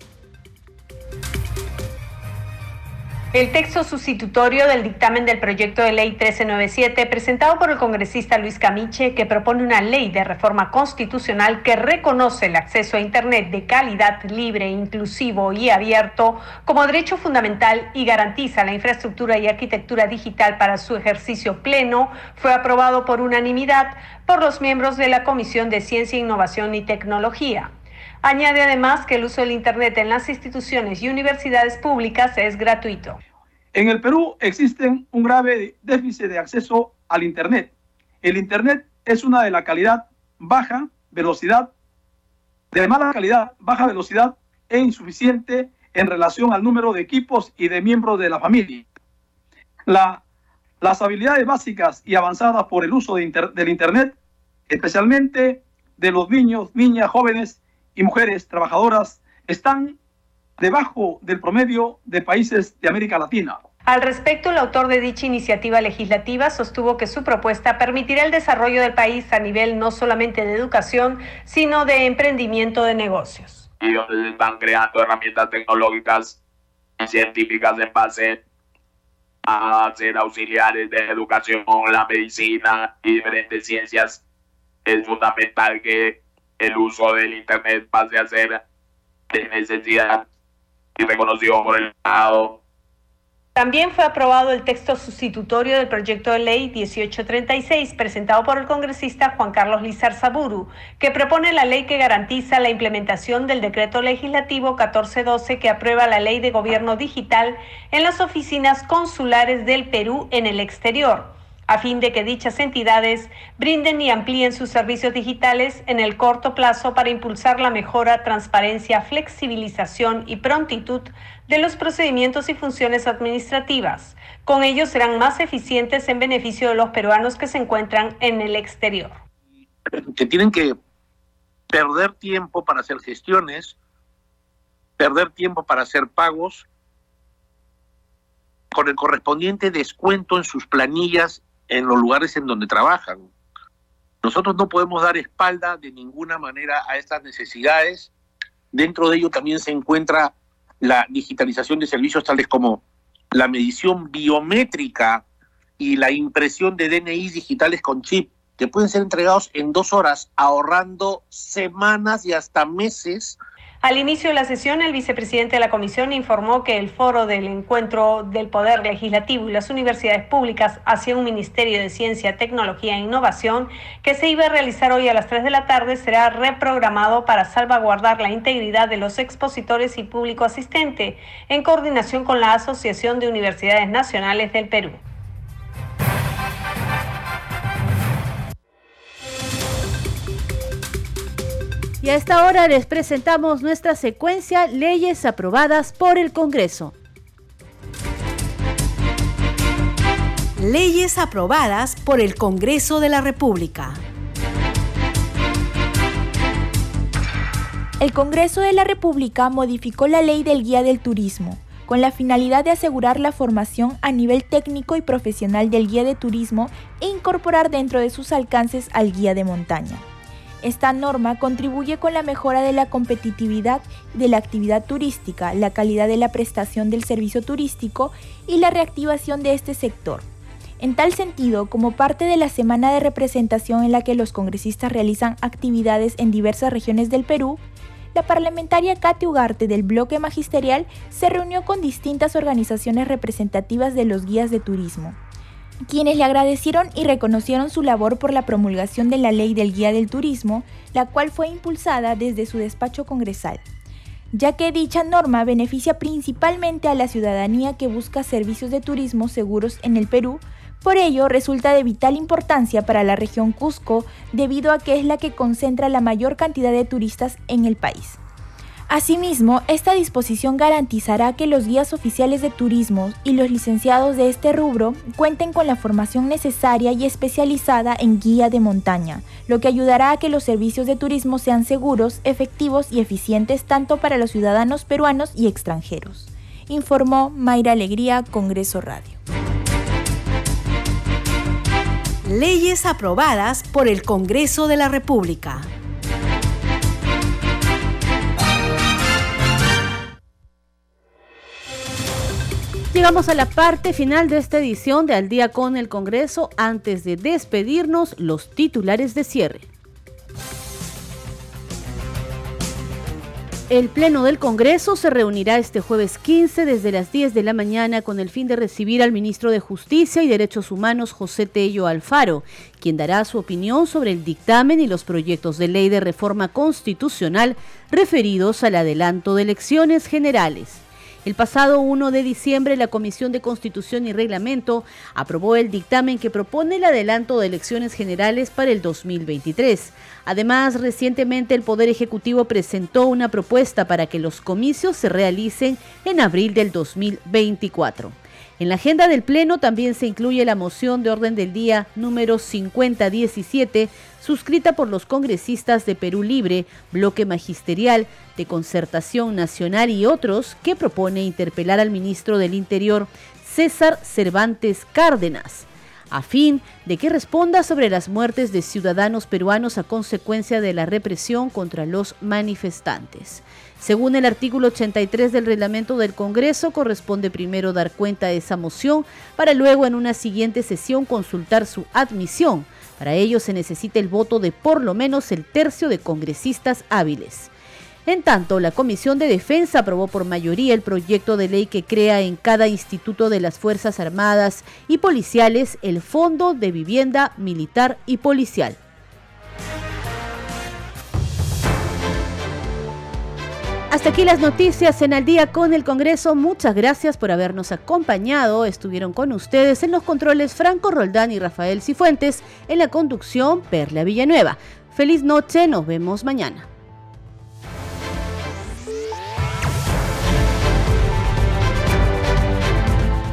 El texto sustitutorio del dictamen del proyecto de ley 1397 presentado por el congresista Luis Camiche que propone una ley de reforma constitucional que reconoce el acceso a Internet de calidad libre, inclusivo y abierto como derecho fundamental y garantiza la infraestructura y arquitectura digital para su ejercicio pleno, fue aprobado por unanimidad por los miembros de la Comisión de Ciencia, Innovación y Tecnología. Añade además que el uso del Internet en las instituciones y universidades públicas es gratuito. En el Perú existe un grave déficit de acceso al Internet. El Internet es una de la calidad baja velocidad, de mala calidad, baja velocidad e insuficiente en relación al número de equipos y de miembros de la familia. La, las habilidades básicas y avanzadas por el uso de del Internet, especialmente de los niños, niñas, jóvenes y mujeres trabajadoras están debajo del promedio de países de América Latina. Al respecto, el autor de dicha iniciativa legislativa sostuvo que su propuesta permitirá el desarrollo del país a nivel no solamente de educación, sino de emprendimiento de negocios. Y donde están creando herramientas tecnológicas y científicas en base a ser auxiliares de educación, la medicina y diferentes ciencias. Es fundamental que el uso del Internet pase a ser de necesidad y reconocido por el Estado. También fue aprobado el texto sustitutorio del proyecto de ley 1836 presentado por el congresista Juan Carlos Lizar Saburu, que propone la ley que garantiza la implementación del decreto legislativo 1412 que aprueba la ley de gobierno digital en las oficinas consulares del Perú en el exterior a fin de que dichas entidades brinden y amplíen sus servicios digitales en el corto plazo para impulsar la mejora, transparencia, flexibilización y prontitud de los procedimientos y funciones administrativas. Con ello serán más eficientes en beneficio de los peruanos que se encuentran en el exterior. Que tienen que perder tiempo para hacer gestiones, perder tiempo para hacer pagos, con el correspondiente descuento en sus planillas en los lugares en donde trabajan. Nosotros no podemos dar espalda de ninguna manera a estas necesidades. Dentro de ello también se encuentra la digitalización de servicios tales como la medición biométrica y la impresión de DNI digitales con chip, que pueden ser entregados en dos horas, ahorrando semanas y hasta meses al inicio de la sesión, el vicepresidente de la comisión informó que el foro del encuentro del Poder Legislativo y las universidades públicas hacia un Ministerio de Ciencia, Tecnología e Innovación que se iba a realizar hoy a las 3 de la tarde será reprogramado para salvaguardar la integridad de los expositores y público asistente en coordinación con la Asociación de Universidades Nacionales del Perú. Y a esta hora les presentamos nuestra secuencia Leyes aprobadas por el Congreso. Leyes aprobadas por el Congreso de la República. El Congreso de la República modificó la ley del guía del turismo con la finalidad de asegurar la formación a nivel técnico y profesional del guía de turismo e incorporar dentro de sus alcances al guía de montaña. Esta norma contribuye con la mejora de la competitividad de la actividad turística, la calidad de la prestación del servicio turístico y la reactivación de este sector. En tal sentido, como parte de la semana de representación en la que los congresistas realizan actividades en diversas regiones del Perú, la parlamentaria Katy Ugarte del bloque magisterial se reunió con distintas organizaciones representativas de los guías de turismo, quienes le agradecieron y reconocieron su labor por la promulgación de la ley del guía del turismo, la cual fue impulsada desde su despacho congresal ya que dicha norma beneficia principalmente a la ciudadanía que busca servicios de turismo seguros en el Perú, por ello resulta de vital importancia para la región Cusco debido a que es la que concentra la mayor cantidad de turistas en el país. Asimismo, esta disposición garantizará que los guías oficiales de turismo y los licenciados de este rubro cuenten con la formación necesaria y especializada en guía de montaña, lo que ayudará a que los servicios de turismo sean seguros, efectivos y eficientes tanto para los ciudadanos peruanos y extranjeros. Informó Mayra Alegría, Congreso Radio. Leyes aprobadas por el Congreso de la República. Llegamos a la parte final de esta edición de Al día con el Congreso. Antes de despedirnos, los titulares de cierre. El Pleno del Congreso se reunirá este jueves 15 desde las 10 de la mañana con el fin de recibir al ministro de Justicia y Derechos Humanos José Tello Alfaro, quien dará su opinión sobre el dictamen y los proyectos de ley de reforma constitucional referidos al adelanto de elecciones generales. El pasado 1 de diciembre, la Comisión de Constitución y Reglamento aprobó el dictamen que propone el adelanto de elecciones generales para el 2023. Además, recientemente el Poder Ejecutivo presentó una propuesta para que los comicios se realicen en abril del 2024. En la agenda del Pleno también se incluye la moción de orden del día número 5017, suscrita por los congresistas de Perú Libre, Bloque Magisterial, de Concertación Nacional y otros, que propone interpelar al ministro del Interior, César Cervantes Cárdenas, a fin de que responda sobre las muertes de ciudadanos peruanos a consecuencia de la represión contra los manifestantes. Según el artículo 83 del reglamento del Congreso, corresponde primero dar cuenta de esa moción para luego en una siguiente sesión consultar su admisión. Para ello se necesita el voto de por lo menos el tercio de congresistas hábiles. En tanto, la Comisión de Defensa aprobó por mayoría el proyecto de ley que crea en cada instituto de las Fuerzas Armadas y Policiales el Fondo de Vivienda Militar y Policial. Hasta aquí las noticias en Al día con el Congreso. Muchas gracias por habernos acompañado. Estuvieron con ustedes en los controles Franco Roldán y Rafael Cifuentes, en la conducción Perla Villanueva. Feliz noche, nos vemos mañana.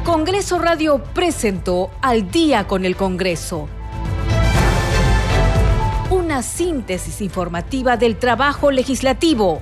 Congreso Radio presentó Al día con el Congreso. Una síntesis informativa del trabajo legislativo